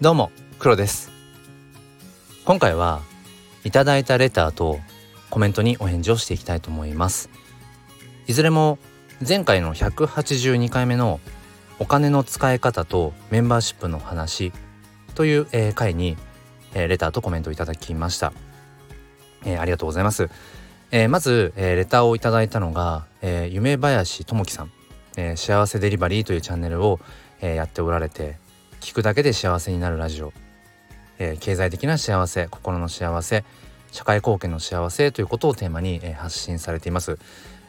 どうも黒です。今回はいただいたレターとコメントにお返事をしていきたいと思います。いずれも前回の182回目のお金の使い方とメンバーシップの話という、えー、回に、えー、レターとコメントをいただきました、えー、ありがとうございます、えー、まず、えー、レターをいただいたのが、えー、夢林智樹さん、えー、幸せデリバリーというチャンネルを、えー、やっておられて聞くだけで幸せになるラジオ、えー、経済的な幸せ心の幸せ社会貢献の幸せということをテーマに、えー、発信されています、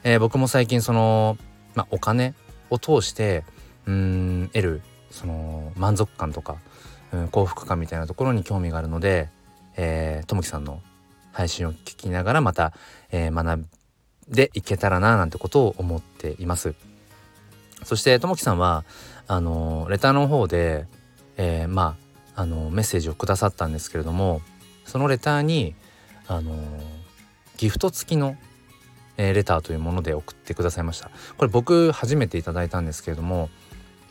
えー、僕も最近その、まあ、お金を通してうん得るその満足感とか、うん、幸福感みたいなところに興味があるので、えー、ともきさんの配信を聞きながらまた、えー、学んでいけたらななんてことを思っています。そしてともきさんはあのレターの方で、えー、まああのメッセージをくださったんですけれどもそのレターにあのギフト付きの、えー、レターというもので送ってくださいました。これ僕初めていただいたんですけれども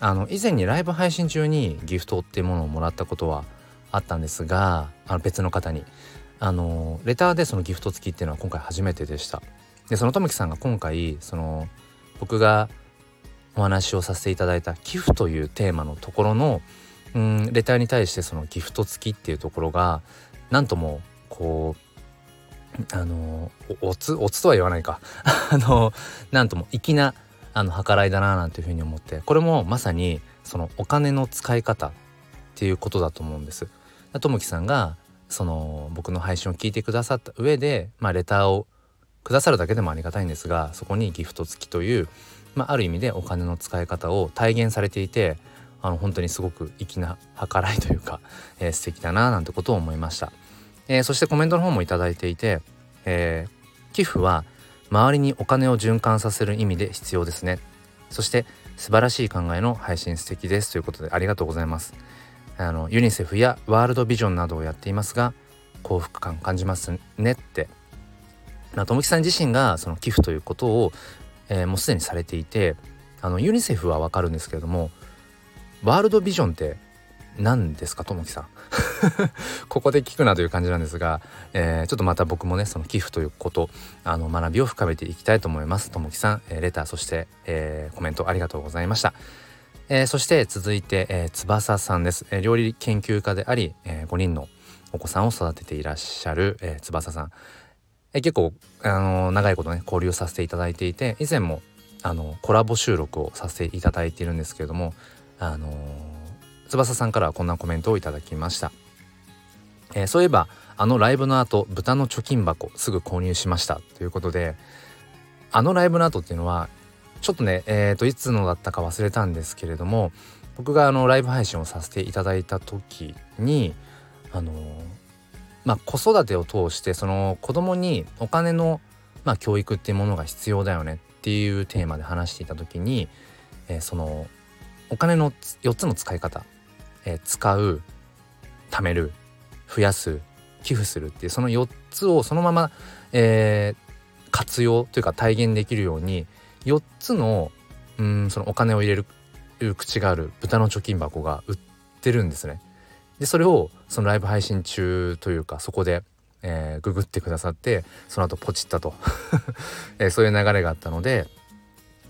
あの以前にライブ配信中にギフトっていうものをもらったことはあったんですがあの別の方に。あのレターでそのギフト付きっていうのは今回初めてでした。でそのきさんが今回その僕がお話をさせていただいた寄付というテーマのところのうんレターに対してそのギフト付きっていうところがなんともこうあのおつおつとは言わないか あのなんとも粋なあの計らいだななんていうふうに思ってこれもまさにそのお金の使い方っていうことだと思うんです。ともきさんがその僕の配信を聞いてくださった上で、まあ、レターをくださるだけでもありがたいんですがそこにギフト付きという、まあ、ある意味でお金の使い方を体現されていてあの本当にすごく粋な計らいというか、えー、素敵だななんてことを思いました、えー、そしてコメントの方も頂いていて、えー、寄付は周りにお金を循環させる意味で必要ですね。そして素晴らしい考えの配信素敵ですということでありがとうございます。あのユニセフやワールドビジョンなどをやっていますが幸福感感じますねって。ともきさん自身がその寄付ということを、えー、もうすでにされていてあのユニセフはわかるんですけれどもワールドビジョンって何ですかともきさん？ここで聞くなという感じなんですが、えー、ちょっとまた僕もねその寄付ということあの学びを深めていきたいと思います。ともきさん、えー、レターそして、えー、コメントありがとうございました、えそして続いて、え翼さんです、え料理研究家であり、え5人のお子さんを育てていらっしゃる、え翼さん、え結構、あの長いことね交流させていただいていて以前もあのコラボ収録をさせていただいているんですけれどもあの翼さんからはこんなコメントをいただきました、えー、そういえばあのライブの後豚の貯金箱すぐ購入しました。ということであのライブの後っていうのはちょっとねえー、といつのだったか忘れたんですけれども僕があのライブ配信をさせていただいた時にあのまあ子育てを通してその子供にお金のまあ教育っていうものが必要だよねっていうテーマで話していた時に、え、そのお金の4つの使い方、えー、使う貯める増やす寄付するっていうその4つをそのまま、えー、活用というか体現できるように4つのうんそのお金を入れる口がある豚の貯金箱が売ってるんですね。でそれをそのライブ配信中というかそこで、えー、ググってくださってその後ポチったと、えー、そういう流れがあったので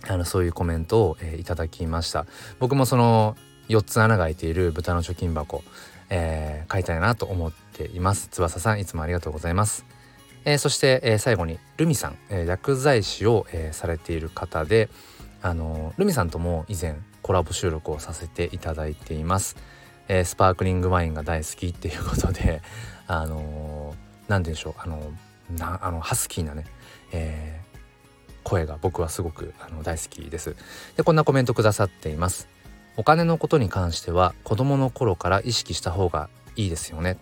あのそういうコメントを、えー、いただきました。僕もその4つ穴が開いている豚の貯金箱、えー、買いたいなと思っています。翼さんいつもありがとうございます、えー、そして、えー、最後にルミさん、えー、薬剤師を、えー、されている方であのルミさんとも以前コラボ収録をさせていただいています、えー、スパークリングワインが大好きっていうことであの何、ー、て言うんでしょう。あのなあのハスキーなね、えー、声が僕はすごくあの大好きです。でこんなコメントくださっています。お金のことに関しては子供の頃から意識した方がいいですよね。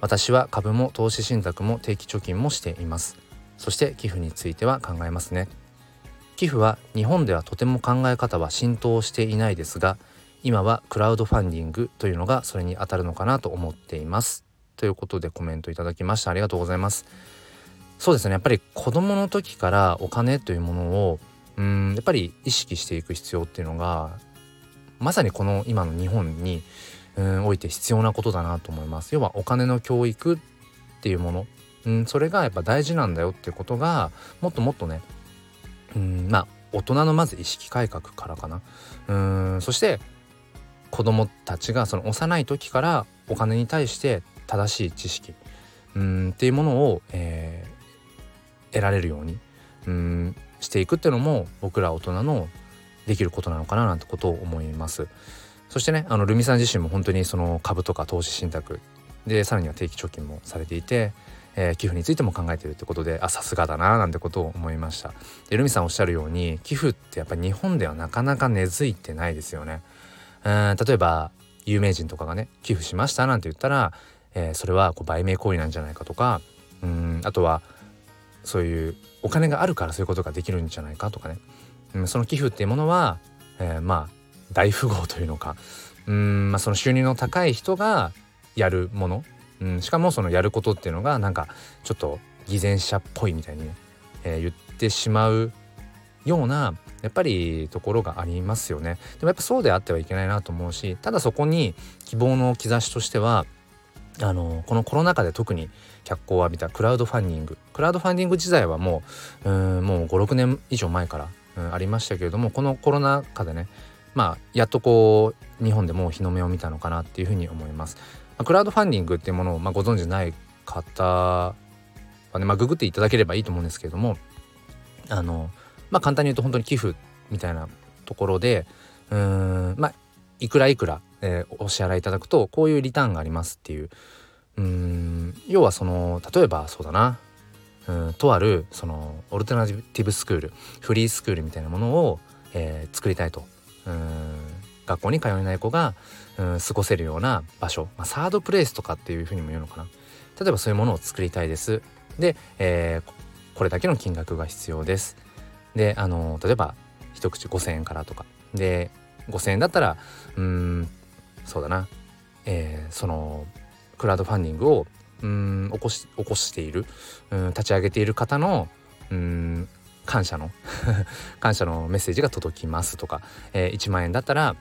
私は株も投資信託も定期貯金もしています。そして寄付については考えますね。寄付は日本ではとても考え方は浸透していないですが今はクラウドファンディングというのがそれに当たるのかなと思っています。ということでコメントいただきましたありがとうございます。そうですね。やっぱり子供の時からお金というものをうんやっぱり意識していく必要っていうのがまさにこの今の日本にうんおいて必要なことだなと思います。要はお金の教育っていうもの、うん、それがやっぱ大事なんだよっていうことがもっともっとねうんまあ大人のまず意識改革からかな。うんそして子供たちがその幼い時からお金に対して正しい知識うんっていうものを、えー、得られるようにうんしていくっていうのも僕ら大人のできることなのかななんてことを思います。そしてねあのルミさん自身も本当にその株とか投資信託でさらには定期貯金もされていて、えー、寄付についても考えているってことであさすがだななんてことを思いましたでルミさんおっしゃるように寄付ってやっぱり日本ではなかなか根付いてないですよねうん例えば有名人とかがね寄付しましたなんて言ったら、えー、それはこう売名行為なんじゃないかとかうんあとはそういうお金があるからそういうことができるんじゃないかとかね、うん、その寄付っていうものは、えー、まあ大富豪というのか。うん、まあ、その収入の高い人がやるもの、うん、しかもそのやることっていうのがなんかちょっと偽善者っぽいみたいにね、えー、言ってしまうようなやっぱりところがありますよね。でもやっぱそうであってはいけないなと思うしただそこに希望の兆しとしてはあのこのコロナ禍で特に脚光を浴びたクラウドファンディングクラウドファンディング時代はもううんもう56年以上前から、うん、ありましたけれどもこのコロナ禍でねまあやっとこう日本でもう日の目を見たのかなっていうふうに思います。まあ、クラウドファンディングっていうものを、まあ、ご存知ない方はね、まあ、ググっていただければいいと思うんですけれどもあのまあ簡単に言うと本当に寄付みたいなところでうんまあいくらいくら、えー、お支払いいただくとこういうリターンがありますっていう。うん要はその例えばそうだな。うんとあるそのオルタナティブスクールフリースクールみたいなものを、えー、作りたいと。うん学校に通えない子がうん過ごせるような場所、まあ、サードプレイスとかっていうふうにも言うのかな。例えばそういうものを作りたいです。で、えー、これだけの金額が必要です。であの例えば一口5,000円からとか。で5,000円だったらうんそうだな、えー、そのクラウドファンディングをうん起こし起こしているうん立ち上げている方のうん感謝の 感謝のメッセージが届きますとか、えー、1万円だったら、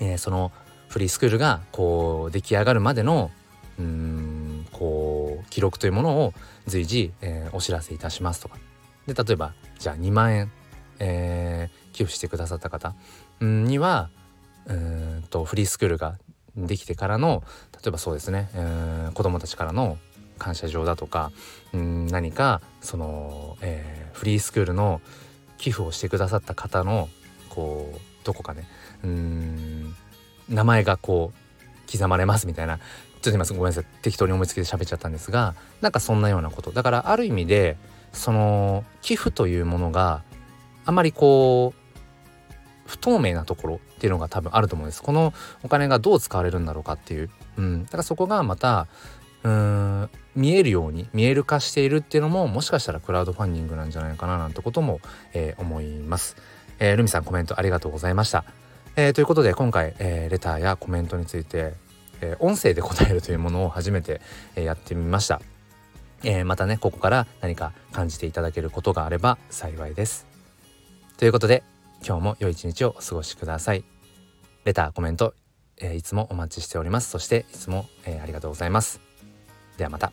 えー、そのフリースクールがこう出来上がるまでのうんこう記録というものを随時、えー、お知らせいたしますとか。で例えばじゃあ2万円、えー、寄付してくださった方にはんとフリースクールができてからの例えばそうですね、えー、子どもたちからの感謝状だとかうん何かその、えー、フリースクールの寄付をしてくださった方のこうどこかねうん名前がこう刻まれますみたいなちょっと今ごめんなさい適当に思いつきで喋っちゃったんですがなんかそんなようなこと。だからある意味でその寄付というものがあまりこう不透明なところっていうのが多分あると思うんです。このお金がどう使われるんだろうかっていう、うん、だからそこがまたうーん見えるように見える化しているっていうのももしかしたらクラウドファンディングなんじゃないかななんてことも、えー、思います、えー、ルミさんコメントありがとうございました、えー、ということで今回、えーレターやコメントについて、え音声で答えるというものを初めて、えやってみました。え、またねここから何か感じていただけることがあれば幸いです。ということで今日も良い一日をお過ごしください。レターコメント、えー、いつもお待ちしております。そしていつも、えー、ありがとうございます。ではまた。